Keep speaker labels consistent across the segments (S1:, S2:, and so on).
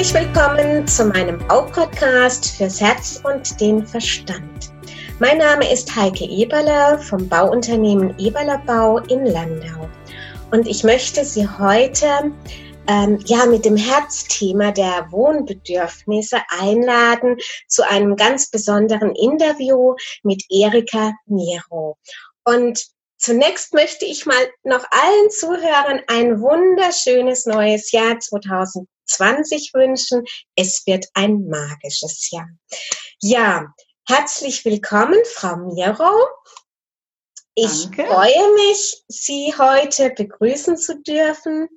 S1: Herzlich willkommen zu meinem Baupodcast fürs Herz und den Verstand. Mein Name ist Heike Eberler vom Bauunternehmen Eberler Bau in Landau. Und ich möchte Sie heute ähm, ja mit dem Herzthema der Wohnbedürfnisse einladen zu einem ganz besonderen Interview mit Erika Miro. Und Zunächst möchte ich mal noch allen Zuhörern ein wunderschönes neues Jahr 2020 wünschen. Es wird ein magisches Jahr. Ja, herzlich willkommen, Frau Miro. Ich Danke. freue mich, Sie heute begrüßen zu dürfen.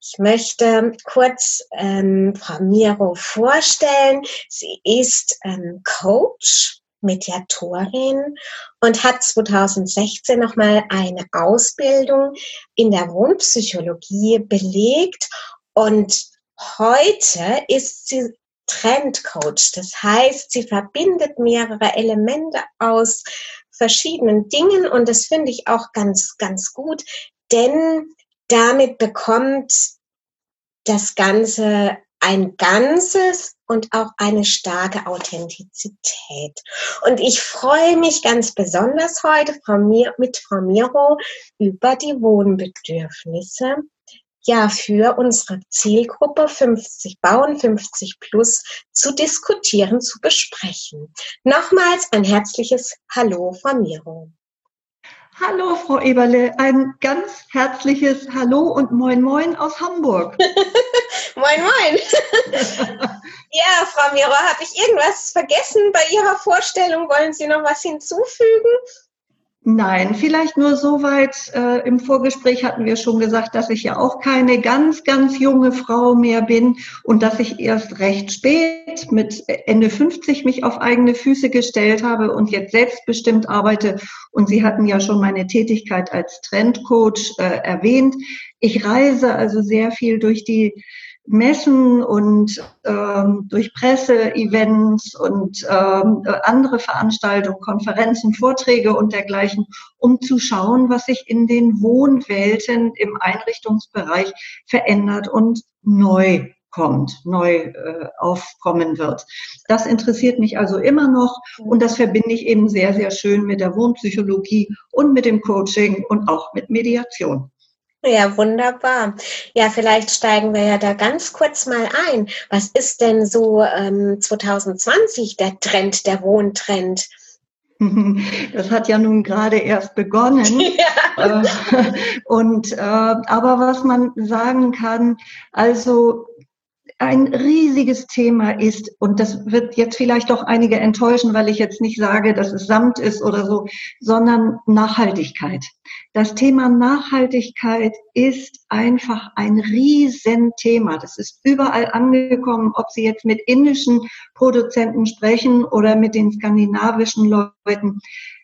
S1: Ich möchte kurz ähm, Frau Miro vorstellen. Sie ist ähm, Coach Mediatorin und hat 2016 nochmal eine Ausbildung in der Wohnpsychologie belegt und heute ist sie Trendcoach. Das heißt, sie verbindet mehrere Elemente aus verschiedenen Dingen und das finde ich auch ganz, ganz gut, denn damit bekommt das Ganze ein Ganzes und auch eine starke Authentizität. Und ich freue mich ganz besonders heute mit Frau Miro über die Wohnbedürfnisse ja für unsere Zielgruppe 50 Bauen 50 plus zu diskutieren, zu besprechen. Nochmals ein herzliches Hallo, Frau Miro.
S2: Hallo, Frau Eberle, ein ganz herzliches Hallo und Moin Moin aus Hamburg.
S1: moin Moin. ja, Frau Miro, habe ich irgendwas vergessen bei Ihrer Vorstellung? Wollen Sie noch was hinzufügen?
S2: Nein, vielleicht nur so weit. Äh, Im Vorgespräch hatten wir schon gesagt, dass ich ja auch keine ganz, ganz junge Frau mehr bin und dass ich erst recht spät mit Ende 50 mich auf eigene Füße gestellt habe und jetzt selbstbestimmt arbeite. Und Sie hatten ja schon meine Tätigkeit als Trendcoach äh, erwähnt. Ich reise also sehr viel durch die Messen und ähm, durch Presseevents und ähm, andere Veranstaltungen, Konferenzen, Vorträge und dergleichen, um zu schauen, was sich in den Wohnwelten im Einrichtungsbereich verändert und neu kommt, neu äh, aufkommen wird. Das interessiert mich also immer noch und das verbinde ich eben sehr, sehr schön mit der Wohnpsychologie und mit dem Coaching und auch mit Mediation.
S1: Ja, wunderbar. Ja, vielleicht steigen wir ja da ganz kurz mal ein. Was ist denn so ähm, 2020 der Trend, der Wohntrend?
S2: Das hat ja nun gerade erst begonnen. Ja. Äh, und äh, aber was man sagen kann, also ein riesiges Thema ist, und das wird jetzt vielleicht doch einige enttäuschen, weil ich jetzt nicht sage, dass es Samt ist oder so, sondern Nachhaltigkeit. Das Thema Nachhaltigkeit ist einfach ein Riesenthema. Das ist überall angekommen, ob Sie jetzt mit indischen Produzenten sprechen oder mit den skandinavischen Leuten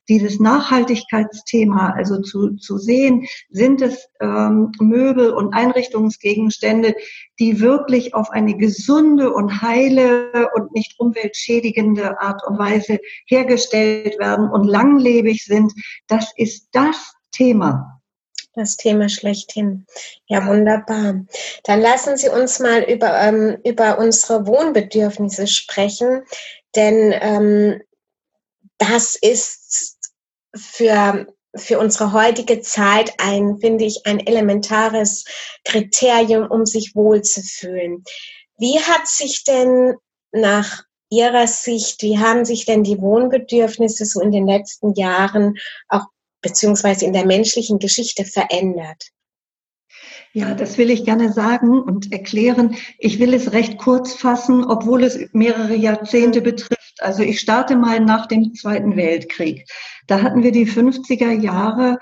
S2: dieses Nachhaltigkeitsthema, also zu, zu sehen, sind es ähm, Möbel und Einrichtungsgegenstände, die wirklich auf eine gesunde und heile und nicht umweltschädigende Art und Weise hergestellt werden und langlebig sind. Das ist das Thema.
S1: Das Thema schlechthin. Ja, wunderbar. Dann lassen Sie uns mal über, ähm, über unsere Wohnbedürfnisse sprechen, denn ähm, das ist für, für unsere heutige Zeit ein, finde ich, ein elementares Kriterium, um sich wohlzufühlen. Wie hat sich denn nach Ihrer Sicht, wie haben sich denn die Wohnbedürfnisse so in den letzten Jahren auch beziehungsweise in der menschlichen Geschichte verändert?
S2: Ja, das will ich gerne sagen und erklären. Ich will es recht kurz fassen, obwohl es mehrere Jahrzehnte betrifft. Also ich starte mal nach dem Zweiten Weltkrieg. Da hatten wir die 50er Jahre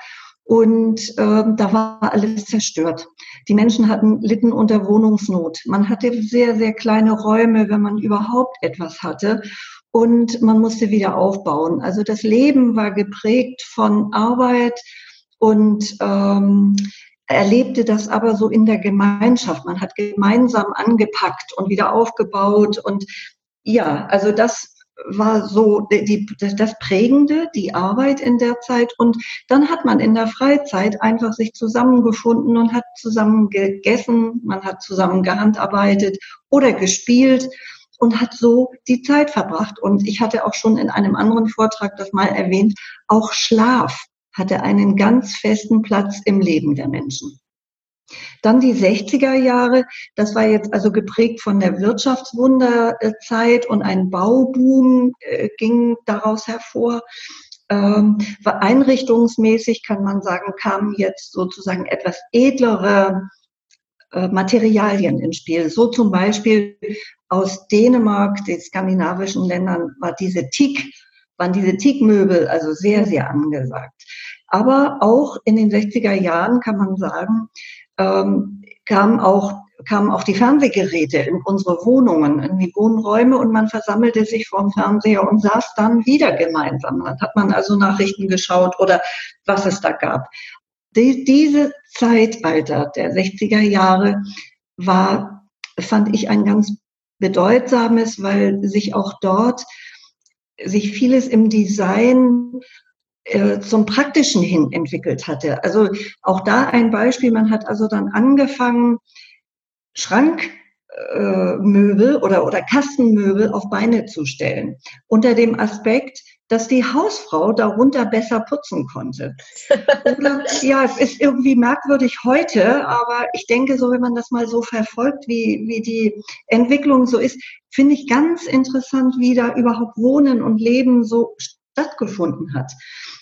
S2: und äh, da war alles zerstört. Die Menschen hatten litten unter Wohnungsnot. Man hatte sehr, sehr kleine Räume, wenn man überhaupt etwas hatte. Und man musste wieder aufbauen. Also das Leben war geprägt von Arbeit und ähm, erlebte das aber so in der Gemeinschaft. Man hat gemeinsam angepackt und wieder aufgebaut. Und ja, also das war so die, das Prägende, die Arbeit in der Zeit. Und dann hat man in der Freizeit einfach sich zusammengefunden und hat zusammen gegessen, man hat zusammen gehandarbeitet oder gespielt und hat so die Zeit verbracht. Und ich hatte auch schon in einem anderen Vortrag das mal erwähnt, auch Schlaf hatte einen ganz festen Platz im Leben der Menschen. Dann die 60er Jahre, das war jetzt also geprägt von der Wirtschaftswunderzeit und ein Bauboom äh, ging daraus hervor. Ähm, einrichtungsmäßig kann man sagen, kamen jetzt sozusagen etwas edlere äh, Materialien ins Spiel. So zum Beispiel aus Dänemark, den skandinavischen Ländern, war diese Teak, waren diese Teakmöbel also sehr, sehr angesagt. Aber auch in den 60er Jahren kann man sagen, ähm, kamen auch kamen auch die Fernsehgeräte in unsere Wohnungen, in die Wohnräume und man versammelte sich vorm Fernseher und saß dann wieder gemeinsam. Dann hat man also Nachrichten geschaut oder was es da gab. Die, diese Zeitalter der 60er Jahre war, fand ich ein ganz bedeutsames, weil sich auch dort sich vieles im Design äh, zum Praktischen hin entwickelt hatte. Also auch da ein Beispiel, man hat also dann angefangen, Schrankmöbel äh, oder, oder Kastenmöbel auf Beine zu stellen, unter dem Aspekt, dass die Hausfrau darunter besser putzen konnte. Oder, ja, es ist irgendwie merkwürdig heute, aber ich denke so, wenn man das mal so verfolgt, wie, wie die Entwicklung so ist, finde ich ganz interessant, wie da überhaupt Wohnen und Leben so stattgefunden hat.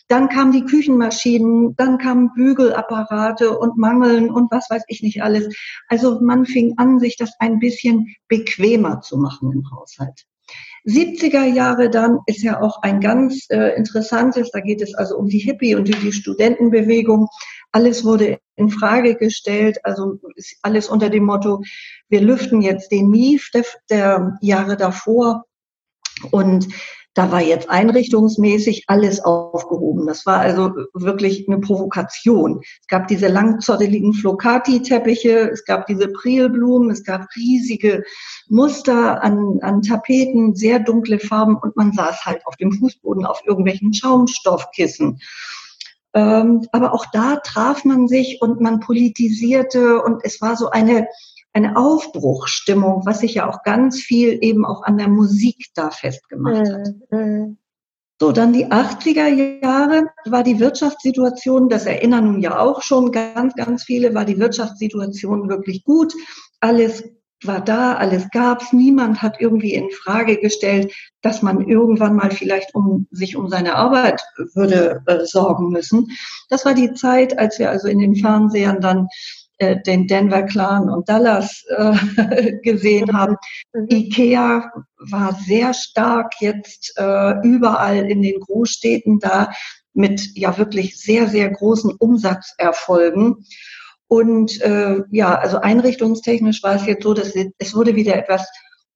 S2: Dann kamen die Küchenmaschinen, dann kamen Bügelapparate und Mangeln und was weiß ich nicht alles. Also man fing an, sich das ein bisschen bequemer zu machen im Haushalt. 70er Jahre dann ist ja auch ein ganz äh, interessantes, da geht es also um die Hippie und die Studentenbewegung. Alles wurde in Frage gestellt, also alles unter dem Motto, wir lüften jetzt den Mief der, der Jahre davor. Und da war jetzt einrichtungsmäßig alles aufgehoben. Das war also wirklich eine Provokation. Es gab diese langzotteligen Flocati-Teppiche, es gab diese Prielblumen, es gab riesige Muster an, an Tapeten, sehr dunkle Farben und man saß halt auf dem Fußboden auf irgendwelchen Schaumstoffkissen. Ähm, aber auch da traf man sich und man politisierte und es war so eine eine Aufbruchstimmung, was sich ja auch ganz viel eben auch an der Musik da festgemacht hat. Mhm. So, dann die 80er Jahre war die Wirtschaftssituation, das erinnern nun ja auch schon ganz, ganz viele, war die Wirtschaftssituation wirklich gut. Alles war da, alles gab's. Niemand hat irgendwie in Frage gestellt, dass man irgendwann mal vielleicht um sich um seine Arbeit würde äh, sorgen müssen. Das war die Zeit, als wir also in den Fernsehern dann äh, den Denver Clan und Dallas äh, gesehen haben. Mhm. Ikea war sehr stark jetzt äh, überall in den Großstädten da mit ja wirklich sehr, sehr großen Umsatzerfolgen. Und äh, ja, also einrichtungstechnisch war es jetzt so, dass es wurde wieder etwas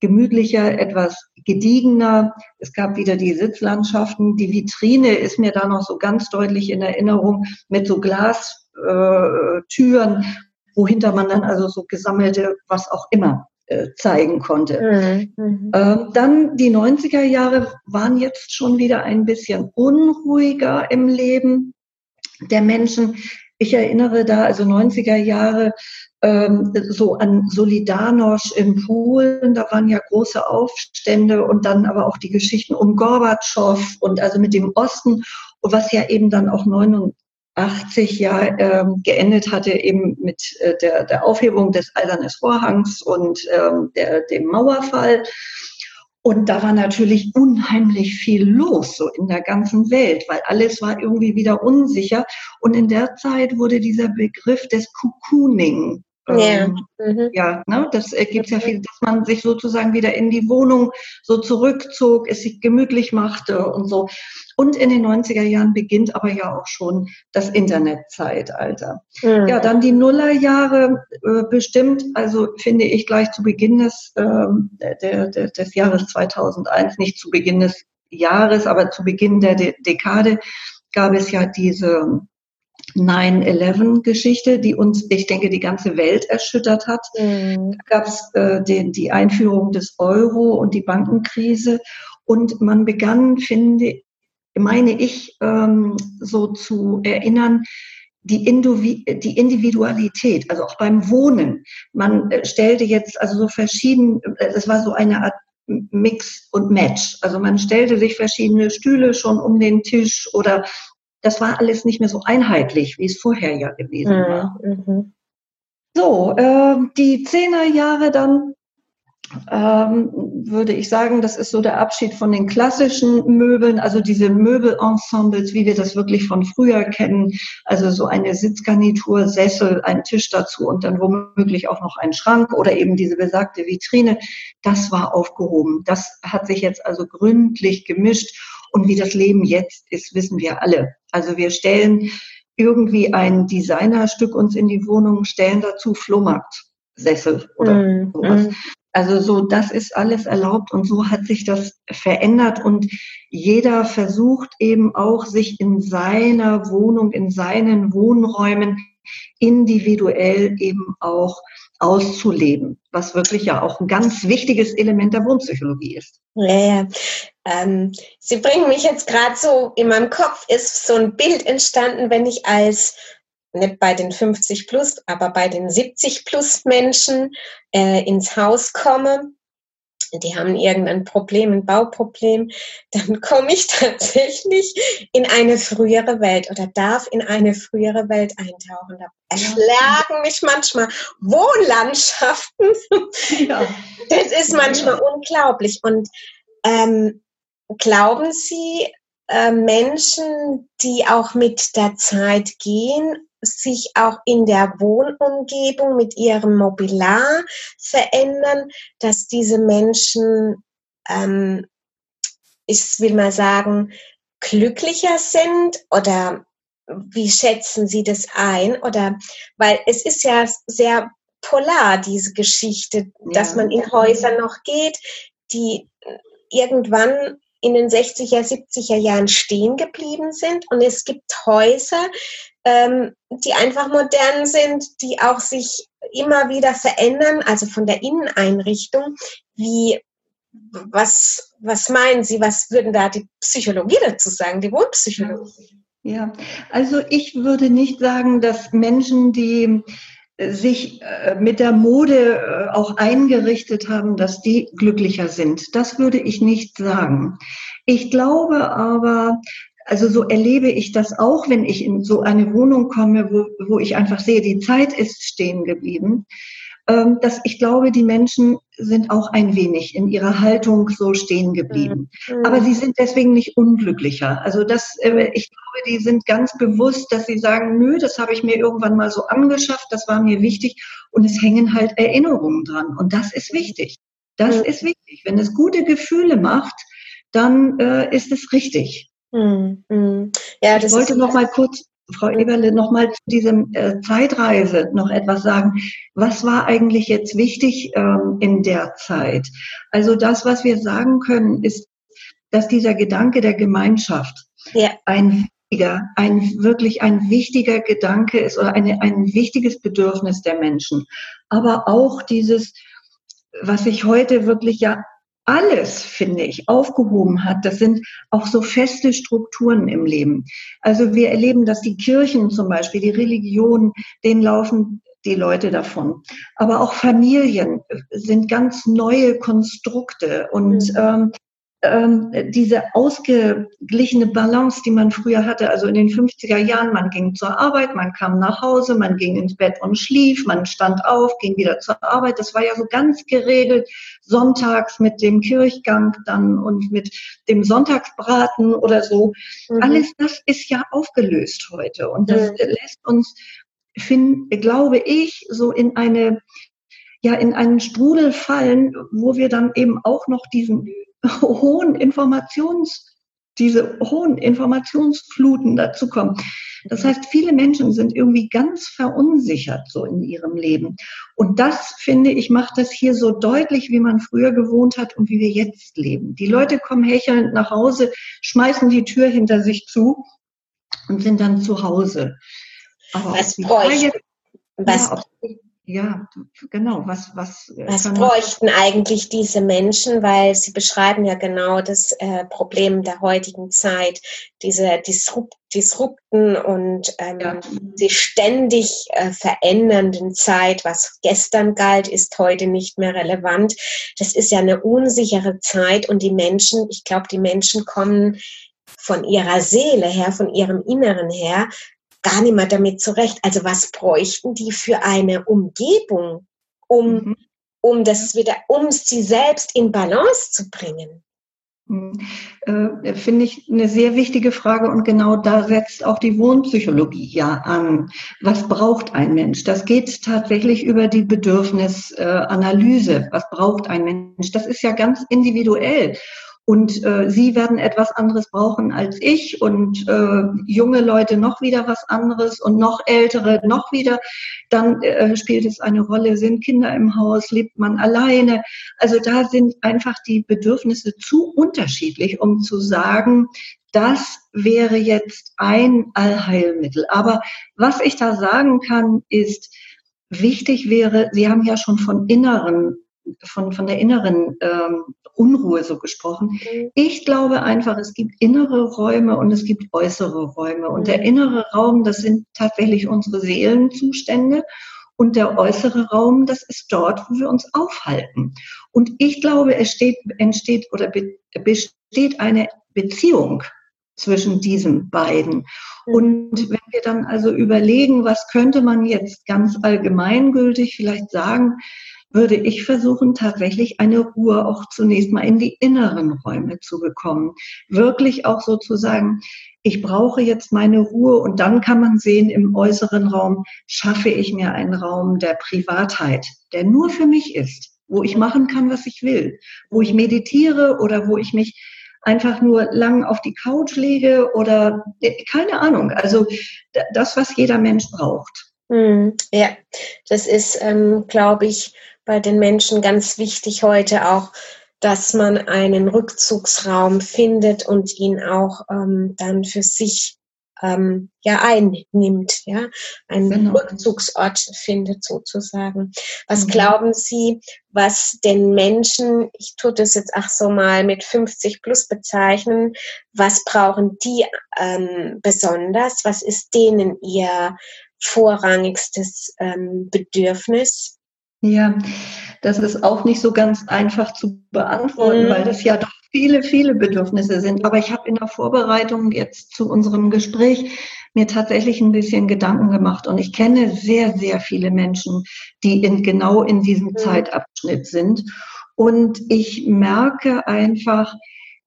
S2: gemütlicher, etwas gediegener. Es gab wieder die Sitzlandschaften. Die Vitrine ist mir da noch so ganz deutlich in Erinnerung mit so Glastüren, wohinter man dann also so gesammelte, was auch immer äh, zeigen konnte. Mhm. Ähm, dann die 90er Jahre waren jetzt schon wieder ein bisschen unruhiger im Leben der Menschen. Ich erinnere da also 90er Jahre ähm, so an Solidarność in Polen, da waren ja große Aufstände und dann aber auch die Geschichten um Gorbatschow und also mit dem Osten, was ja eben dann auch 80 ja ähm, geendet hatte eben mit äh, der, der Aufhebung des Eisernen Vorhangs und ähm, der, dem Mauerfall. Und da war natürlich unheimlich viel los, so in der ganzen Welt, weil alles war irgendwie wieder unsicher. Und in der Zeit wurde dieser Begriff des Cocooning ähm, ja, mhm. ja ne, das ergibt ja viel, dass man sich sozusagen wieder in die Wohnung so zurückzog, es sich gemütlich machte und so. Und in den 90er Jahren beginnt aber ja auch schon das Internetzeitalter. Mhm. Ja, dann die Nullerjahre äh, bestimmt, also finde ich gleich zu Beginn des, äh, der, der, des Jahres 2001, nicht zu Beginn des Jahres, aber zu Beginn der De Dekade gab es ja diese 9-11-Geschichte, die uns, ich denke, die ganze Welt erschüttert hat. Mhm. Da gab es äh, die Einführung des Euro und die Bankenkrise. Und man begann, finde, meine ich, ähm, so zu erinnern, die, Individualität, also auch beim Wohnen. Man äh, stellte jetzt also so verschieden, es war so eine Art Mix und Match. Also man stellte sich verschiedene Stühle schon um den Tisch oder das war alles nicht mehr so einheitlich, wie es vorher ja gewesen mhm. war. Mhm. So, äh, die Zehnerjahre dann ähm, würde ich sagen, das ist so der Abschied von den klassischen Möbeln, also diese Möbelensembles, wie wir das wirklich von früher kennen, also so eine Sitzgarnitur, Sessel, ein Tisch dazu und dann womöglich auch noch ein Schrank oder eben diese besagte Vitrine, das war aufgehoben. Das hat sich jetzt also gründlich gemischt und wie das Leben jetzt ist, wissen wir alle. Also wir stellen irgendwie ein Designerstück uns in die Wohnung, stellen dazu Flohmarktsessel oder mm, sowas. Mm. Also so, das ist alles erlaubt und so hat sich das verändert und jeder versucht eben auch, sich in seiner Wohnung, in seinen Wohnräumen individuell eben auch auszuleben, was wirklich ja auch ein ganz wichtiges Element der Wohnpsychologie ist.
S1: Ja. Ähm, Sie bringen mich jetzt gerade so, in meinem Kopf ist so ein Bild entstanden, wenn ich als nicht bei den 50 plus, aber bei den 70 plus Menschen äh, ins Haus komme, die haben irgendein Problem, ein Bauproblem, dann komme ich tatsächlich in eine frühere Welt oder darf in eine frühere Welt eintauchen. Da erschlagen mich manchmal Wohnlandschaften. Ja. Das ist manchmal unglaublich. Und ähm, glauben Sie, äh, Menschen, die auch mit der Zeit gehen sich auch in der Wohnumgebung mit ihrem Mobiliar verändern, dass diese Menschen, ähm, ich will mal sagen, glücklicher sind oder wie schätzen Sie das ein? Oder weil es ist ja sehr polar, diese Geschichte, ja. dass man in Häuser noch geht, die irgendwann in den 60er, 70er Jahren stehen geblieben sind. Und es gibt Häuser, ähm, die einfach modern sind, die auch sich immer wieder verändern, also von der Inneneinrichtung. Wie, was, was meinen Sie, was würden da die Psychologie dazu sagen, die Wohnpsychologie?
S2: Ja, also ich würde nicht sagen, dass Menschen, die sich äh, mit der Mode äh, auch eingerichtet haben, dass die glücklicher sind. Das würde ich nicht sagen. Ich glaube aber, also so erlebe ich das auch, wenn ich in so eine Wohnung komme, wo, wo ich einfach sehe, die Zeit ist stehen geblieben. Ähm, dass ich glaube, die Menschen sind auch ein wenig in ihrer Haltung so stehen geblieben. Mhm. Aber sie sind deswegen nicht unglücklicher. Also das, äh, ich glaube, die sind ganz bewusst, dass sie sagen, nö, das habe ich mir irgendwann mal so angeschafft, das war mir wichtig und es hängen halt Erinnerungen dran. Und das ist wichtig. Das mhm. ist wichtig. Wenn es gute Gefühle macht, dann äh, ist es richtig. Mhm. mhm. Ja, ich wollte noch mal kurz Frau Eberle, nochmal zu diesem äh, Zeitreise noch etwas sagen. Was war eigentlich jetzt wichtig ähm, in der Zeit? Also das, was wir sagen können, ist, dass dieser Gedanke der Gemeinschaft ja. ein wichtiger, ein wirklich ein wichtiger Gedanke ist oder eine, ein wichtiges Bedürfnis der Menschen. Aber auch dieses, was sich heute wirklich ja alles, finde ich, aufgehoben hat, das sind auch so feste Strukturen im Leben. Also wir erleben, dass die Kirchen zum Beispiel, die Religionen, denen laufen die Leute davon. Aber auch Familien sind ganz neue Konstrukte und mhm. ähm, ähm, diese ausgeglichene Balance, die man früher hatte, also in den 50er Jahren, man ging zur Arbeit, man kam nach Hause, man ging ins Bett und schlief, man stand auf, ging wieder zur Arbeit. Das war ja so ganz geregelt, sonntags mit dem Kirchgang dann und mit dem Sonntagsbraten oder so. Mhm. Alles das ist ja aufgelöst heute und das mhm. lässt uns, find, glaube ich, so in eine ja in einen Strudel fallen, wo wir dann eben auch noch diesen hohen Informations, diese hohen Informationsfluten dazu kommen. Das heißt, viele Menschen sind irgendwie ganz verunsichert so in ihrem Leben. Und das, finde ich, macht das hier so deutlich, wie man früher gewohnt hat und wie wir jetzt leben. Die Leute kommen hechelnd nach Hause, schmeißen die Tür hinter sich zu und sind dann zu Hause.
S1: Aber was bräuchte, was, ja,
S2: ja, genau, was, was.
S1: Äh, was bräuchten eigentlich diese Menschen, weil sie beschreiben ja genau das äh, Problem der heutigen Zeit, diese Disrupt, disrupten und ähm, ja. die ständig äh, verändernden Zeit, was gestern galt, ist heute nicht mehr relevant. Das ist ja eine unsichere Zeit und die Menschen, ich glaube, die Menschen kommen von ihrer Seele her, von ihrem Inneren her, gar nicht mehr damit zurecht. Also was bräuchten die für eine Umgebung, um, mhm. um das wieder, um sie selbst in Balance zu bringen?
S2: Mhm. Äh, Finde ich eine sehr wichtige Frage und genau da setzt auch die Wohnpsychologie ja an. Was braucht ein Mensch? Das geht tatsächlich über die Bedürfnisanalyse. Was braucht ein Mensch? Das ist ja ganz individuell. Und äh, sie werden etwas anderes brauchen als ich und äh, junge Leute noch wieder was anderes und noch ältere noch wieder. Dann äh, spielt es eine Rolle, sind Kinder im Haus, lebt man alleine. Also da sind einfach die Bedürfnisse zu unterschiedlich, um zu sagen, das wäre jetzt ein Allheilmittel. Aber was ich da sagen kann, ist, wichtig wäre, Sie haben ja schon von inneren von, von der inneren ähm, Unruhe so gesprochen. Mhm. Ich glaube einfach, es gibt innere Räume und es gibt äußere Räume. Und der mhm. innere Raum, das sind tatsächlich unsere Seelenzustände. Und der äußere Raum, das ist dort, wo wir uns aufhalten. Und ich glaube, es steht, entsteht oder besteht eine Beziehung zwischen diesen beiden. Mhm. Und wenn wir dann also überlegen, was könnte man jetzt ganz allgemeingültig vielleicht sagen, würde ich versuchen, tatsächlich eine Ruhe auch zunächst mal in die inneren Räume zu bekommen. Wirklich auch sozusagen, ich brauche jetzt meine Ruhe und dann kann man sehen, im äußeren Raum schaffe ich mir einen Raum der Privatheit, der nur für mich ist, wo ich machen kann, was ich will, wo ich meditiere oder wo ich mich einfach nur lang auf die Couch lege oder äh, keine Ahnung. Also das, was jeder Mensch braucht.
S1: Hm, ja, das ist, ähm, glaube ich, bei den Menschen ganz wichtig heute auch, dass man einen Rückzugsraum findet und ihn auch ähm, dann für sich ähm, ja einnimmt, ja, einen genau. Rückzugsort findet sozusagen. Was mhm. glauben Sie, was den Menschen, ich tue das jetzt auch so mal mit 50 plus bezeichnen, was brauchen die ähm, besonders? Was ist denen ihr vorrangigstes ähm, Bedürfnis?
S2: Ja, das ist auch nicht so ganz einfach zu beantworten, mhm. weil das ja doch viele, viele Bedürfnisse sind. Aber ich habe in der Vorbereitung jetzt zu unserem Gespräch mir tatsächlich ein bisschen Gedanken gemacht und ich kenne sehr, sehr viele Menschen, die in, genau in diesem mhm. Zeitabschnitt sind. Und ich merke einfach,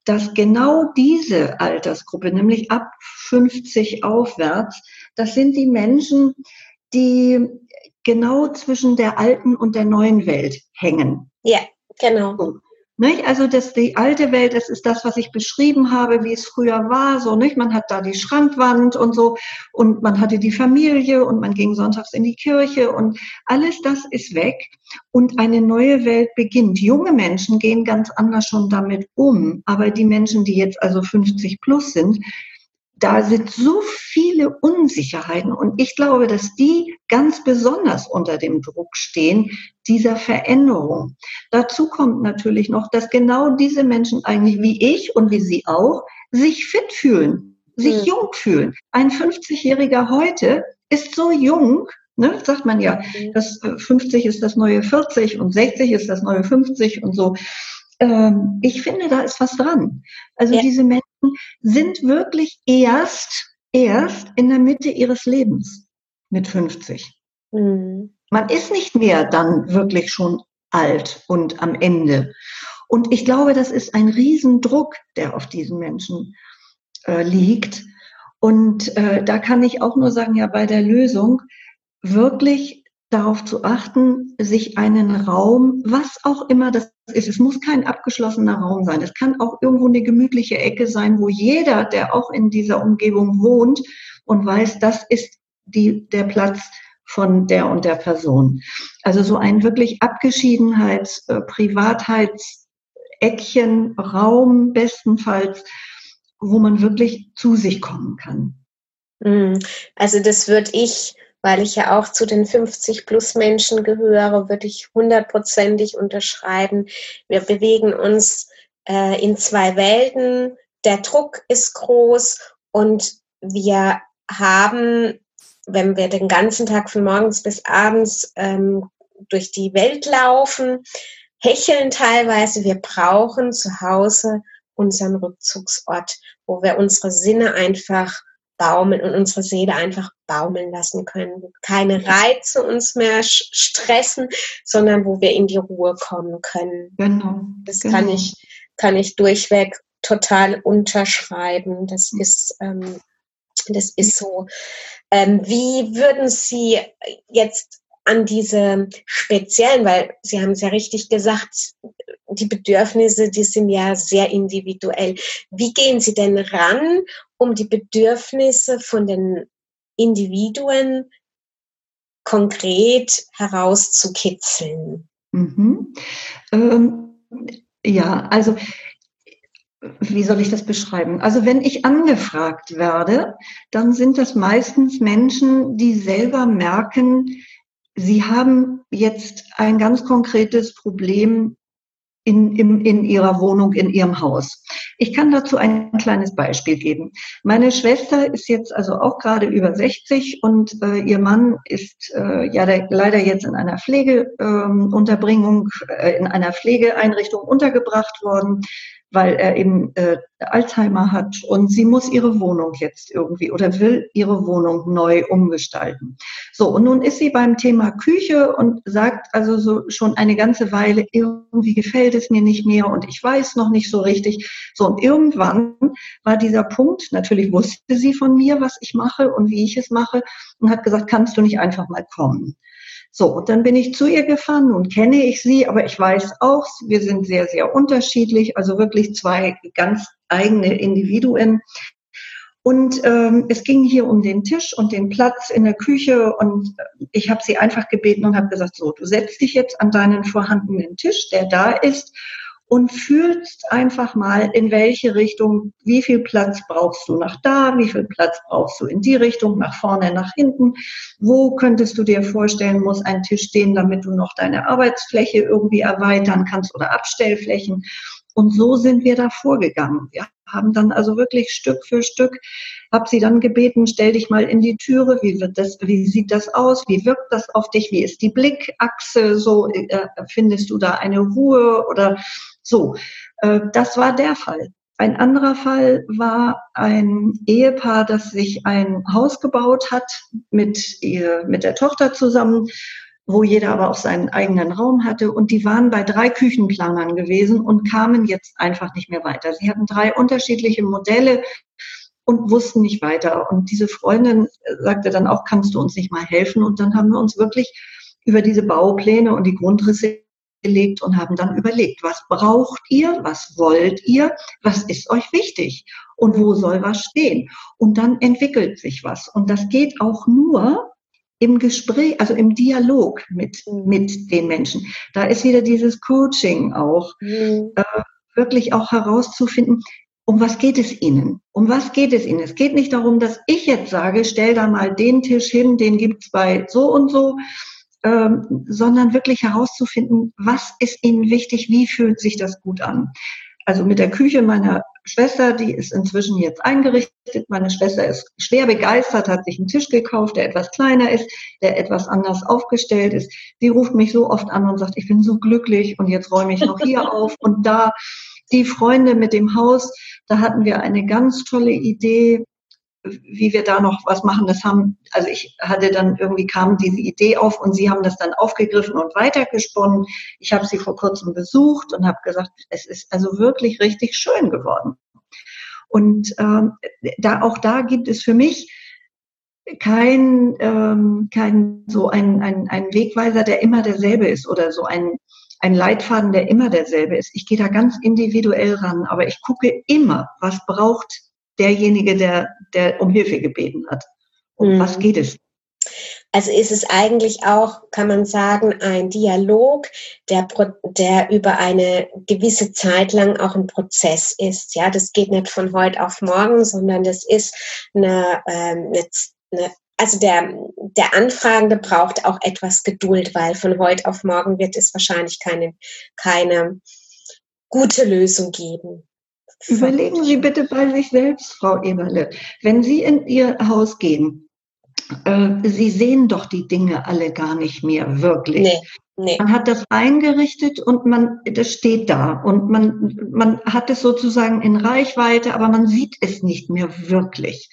S2: dass genau diese Altersgruppe, nämlich ab 50 aufwärts, das sind die Menschen, die genau zwischen der alten und der neuen Welt hängen.
S1: Ja, genau.
S2: So. Nicht? Also das, die alte Welt, das ist das, was ich beschrieben habe, wie es früher war. So, nicht? Man hat da die Schrankwand und so und man hatte die Familie und man ging sonntags in die Kirche und alles das ist weg und eine neue Welt beginnt. Junge Menschen gehen ganz anders schon damit um, aber die Menschen, die jetzt also 50 plus sind, da sind so viele Unsicherheiten und ich glaube, dass die ganz besonders unter dem Druck stehen, dieser Veränderung. Dazu kommt natürlich noch, dass genau diese Menschen eigentlich wie ich und wie Sie auch sich fit fühlen, sich mhm. jung fühlen. Ein 50-Jähriger heute ist so jung, ne, sagt man ja, mhm. dass 50 ist das neue 40 und 60 ist das neue 50 und so. Ähm, ich finde, da ist was dran. Also ja. diese Menschen sind wirklich erst, erst in der Mitte ihres Lebens mit 50. Mhm. Man ist nicht mehr dann wirklich schon alt und am Ende. Und ich glaube, das ist ein Riesendruck, der auf diesen Menschen äh, liegt. Und äh, da kann ich auch nur sagen, ja, bei der Lösung wirklich darauf zu achten, sich einen Raum, was auch immer das ist, es muss kein abgeschlossener Raum sein, es kann auch irgendwo eine gemütliche Ecke sein, wo jeder, der auch in dieser Umgebung wohnt und weiß, das ist die, der Platz von der und der Person. Also so ein wirklich Abgeschiedenheits-, äh, Privatheitseckchen, Raum bestenfalls, wo man wirklich zu sich kommen kann.
S1: Hm. Also das würde ich weil ich ja auch zu den 50 plus Menschen gehöre, würde ich hundertprozentig unterschreiben. Wir bewegen uns äh, in zwei Welten. Der Druck ist groß und wir haben, wenn wir den ganzen Tag von morgens bis abends ähm, durch die Welt laufen, hecheln teilweise. Wir brauchen zu Hause unseren Rückzugsort, wo wir unsere Sinne einfach baumeln und unsere Seele einfach baumeln lassen können. Keine Reize uns mehr stressen, sondern wo wir in die Ruhe kommen können. Genau. Das genau. kann ich, kann ich durchweg total unterschreiben. Das mhm. ist, ähm, das ist so. Ähm, wie würden Sie jetzt an diese speziellen, weil Sie haben es ja richtig gesagt, die Bedürfnisse, die sind ja sehr individuell. Wie gehen Sie denn ran, um die Bedürfnisse von den Individuen konkret herauszukitzeln?
S2: Mhm. Ähm, ja, also wie soll ich das beschreiben? Also wenn ich angefragt werde, dann sind das meistens Menschen, die selber merken, sie haben jetzt ein ganz konkretes Problem in, in, in ihrer Wohnung, in ihrem Haus. Ich kann dazu ein kleines Beispiel geben. Meine Schwester ist jetzt also auch gerade über 60 und äh, ihr Mann ist äh, ja der, leider jetzt in einer Pflegeunterbringung, ähm, äh, in einer Pflegeeinrichtung untergebracht worden weil er eben äh, Alzheimer hat und sie muss ihre Wohnung jetzt irgendwie oder will ihre Wohnung neu umgestalten. So, und nun ist sie beim Thema Küche und sagt also so schon eine ganze Weile, irgendwie gefällt es mir nicht mehr und ich weiß noch nicht so richtig. So, und irgendwann war dieser Punkt, natürlich wusste sie von mir, was ich mache und wie ich es mache und hat gesagt, kannst du nicht einfach mal kommen? So, und dann bin ich zu ihr gefahren und kenne ich sie, aber ich weiß auch, wir sind sehr, sehr unterschiedlich, also wirklich zwei ganz eigene Individuen. Und ähm, es ging hier um den Tisch und den Platz in der Küche und ich habe sie einfach gebeten und habe gesagt, so, du setzt dich jetzt an deinen vorhandenen Tisch, der da ist und fühlst einfach mal, in welche Richtung, wie viel Platz brauchst du nach da, wie viel Platz brauchst du in die Richtung, nach vorne, nach hinten. Wo könntest du dir vorstellen, muss ein Tisch stehen, damit du noch deine Arbeitsfläche irgendwie erweitern kannst oder Abstellflächen. Und so sind wir da vorgegangen. Wir haben dann also wirklich Stück für Stück, habe sie dann gebeten, stell dich mal in die Türe, wie wird das, wie sieht das aus, wie wirkt das auf dich, wie ist die Blickachse, so äh, findest du da eine Ruhe oder so, äh, das war der Fall. Ein anderer Fall war ein Ehepaar, das sich ein Haus gebaut hat mit, ihr, mit der Tochter zusammen, wo jeder aber auch seinen eigenen Raum hatte. Und die waren bei drei Küchenplanern gewesen und kamen jetzt einfach nicht mehr weiter. Sie hatten drei unterschiedliche Modelle und wussten nicht weiter. Und diese Freundin sagte dann auch, kannst du uns nicht mal helfen? Und dann haben wir uns wirklich über diese Baupläne und die Grundrisse gelegt und haben dann überlegt, was braucht ihr, was wollt ihr, was ist euch wichtig und wo soll was stehen. Und dann entwickelt sich was. Und das geht auch nur im Gespräch, also im Dialog mit, mit den Menschen. Da ist wieder dieses Coaching auch, mhm. äh, wirklich auch herauszufinden, um was geht es Ihnen? Um was geht es Ihnen? Es geht nicht darum, dass ich jetzt sage, stell da mal den Tisch hin, den gibt's bei so und so, ähm, sondern wirklich herauszufinden, was ist ihnen wichtig, wie fühlt sich das gut an. Also mit der Küche meiner Schwester, die ist inzwischen jetzt eingerichtet. Meine Schwester ist schwer begeistert, hat sich einen Tisch gekauft, der etwas kleiner ist, der etwas anders aufgestellt ist. Sie ruft mich so oft an und sagt, ich bin so glücklich und jetzt räume ich noch hier auf und da. Die Freunde mit dem Haus, da hatten wir eine ganz tolle Idee wie wir da noch was machen. Das haben, also ich hatte dann irgendwie kam diese Idee auf und sie haben das dann aufgegriffen und weitergesponnen. Ich habe sie vor kurzem besucht und habe gesagt, es ist also wirklich richtig schön geworden. Und ähm, da auch da gibt es für mich kein, ähm, kein so ein, ein, ein Wegweiser, der immer derselbe ist oder so ein, ein Leitfaden, der immer derselbe ist. Ich gehe da ganz individuell ran, aber ich gucke immer, was braucht derjenige, der, der um Hilfe gebeten hat. Um mhm. was geht es?
S1: Also ist es eigentlich auch, kann man sagen, ein Dialog, der, der über eine gewisse Zeit lang auch ein Prozess ist. Ja, das geht nicht von heute auf morgen, sondern das ist eine, ähm, eine, also der, der Anfragende braucht auch etwas Geduld, weil von heute auf morgen wird es wahrscheinlich keine, keine gute Lösung geben.
S2: Überlegen Sie bitte bei sich selbst, Frau Eberle, wenn Sie in Ihr Haus gehen, äh, Sie sehen doch die Dinge alle gar nicht mehr wirklich. Nee. Nee. Man hat das eingerichtet und man, das steht da und man, man hat es sozusagen in Reichweite, aber man sieht es nicht mehr wirklich.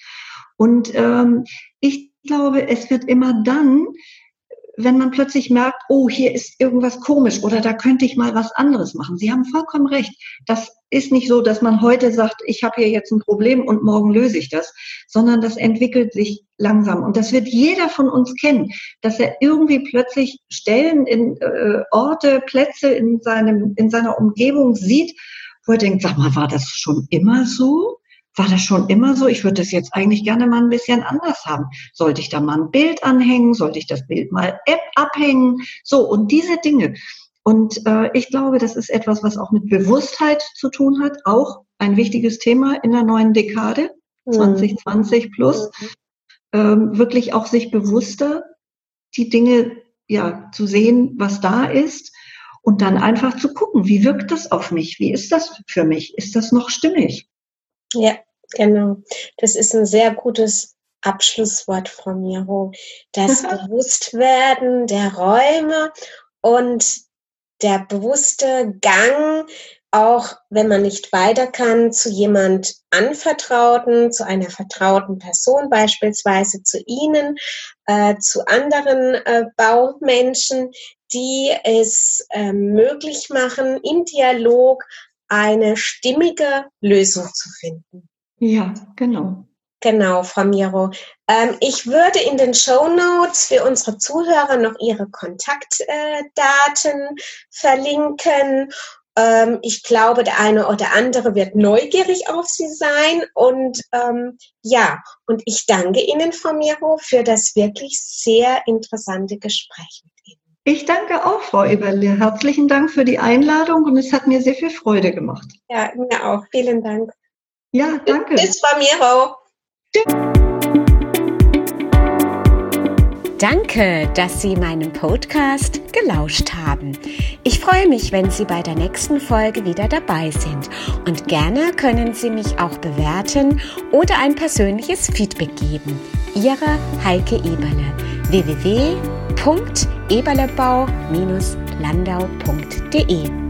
S2: Und ähm, ich glaube, es wird immer dann, wenn man plötzlich merkt, oh, hier ist irgendwas komisch oder da könnte ich mal was anderes machen. Sie haben vollkommen recht. Das ist nicht so, dass man heute sagt, ich habe hier jetzt ein Problem und morgen löse ich das, sondern das entwickelt sich langsam. Und das wird jeder von uns kennen, dass er irgendwie plötzlich Stellen in äh, Orte, Plätze in, seinem, in seiner Umgebung sieht, wo er denkt, sag mal, war das schon immer so? War das schon immer so? Ich würde das jetzt eigentlich gerne mal ein bisschen anders haben. Sollte ich da mal ein Bild anhängen? Sollte ich das Bild mal App abhängen? So, und diese Dinge. Und äh, ich glaube, das ist etwas, was auch mit Bewusstheit zu tun hat. Auch ein wichtiges Thema in der neuen Dekade, mhm. 2020 plus. Ähm, wirklich auch sich bewusster die Dinge ja zu sehen, was da ist und dann einfach zu gucken, wie wirkt das auf mich? Wie ist das für mich? Ist das noch stimmig?
S1: Ja, genau. Das ist ein sehr gutes Abschlusswort von Miro. Das Bewusstwerden der Räume und der bewusste Gang, auch wenn man nicht weiter kann, zu jemand anvertrauten, zu einer vertrauten Person, beispielsweise zu Ihnen, äh, zu anderen äh, Baumenschen, die es äh, möglich machen, im Dialog eine stimmige Lösung zu finden.
S2: Ja, genau.
S1: Genau, Frau Miro. Ähm, ich würde in den Show Notes für unsere Zuhörer noch Ihre Kontaktdaten äh, verlinken. Ähm, ich glaube, der eine oder andere wird neugierig auf Sie sein. Und ähm, ja, und ich danke Ihnen, Frau Miro, für das wirklich sehr interessante Gespräch mit Ihnen.
S2: Ich danke auch, Frau Eberle. Herzlichen Dank für die Einladung und es hat mir sehr viel Freude gemacht.
S1: Ja, mir auch. Vielen Dank.
S2: Ja, danke.
S1: Bis, Frau Miro. Danke, dass Sie meinem Podcast gelauscht haben. Ich freue mich, wenn Sie bei der nächsten Folge wieder dabei sind. Und gerne können Sie mich auch bewerten oder ein persönliches Feedback geben. Ihre Heike Eberle. www.eberlebau-landau.de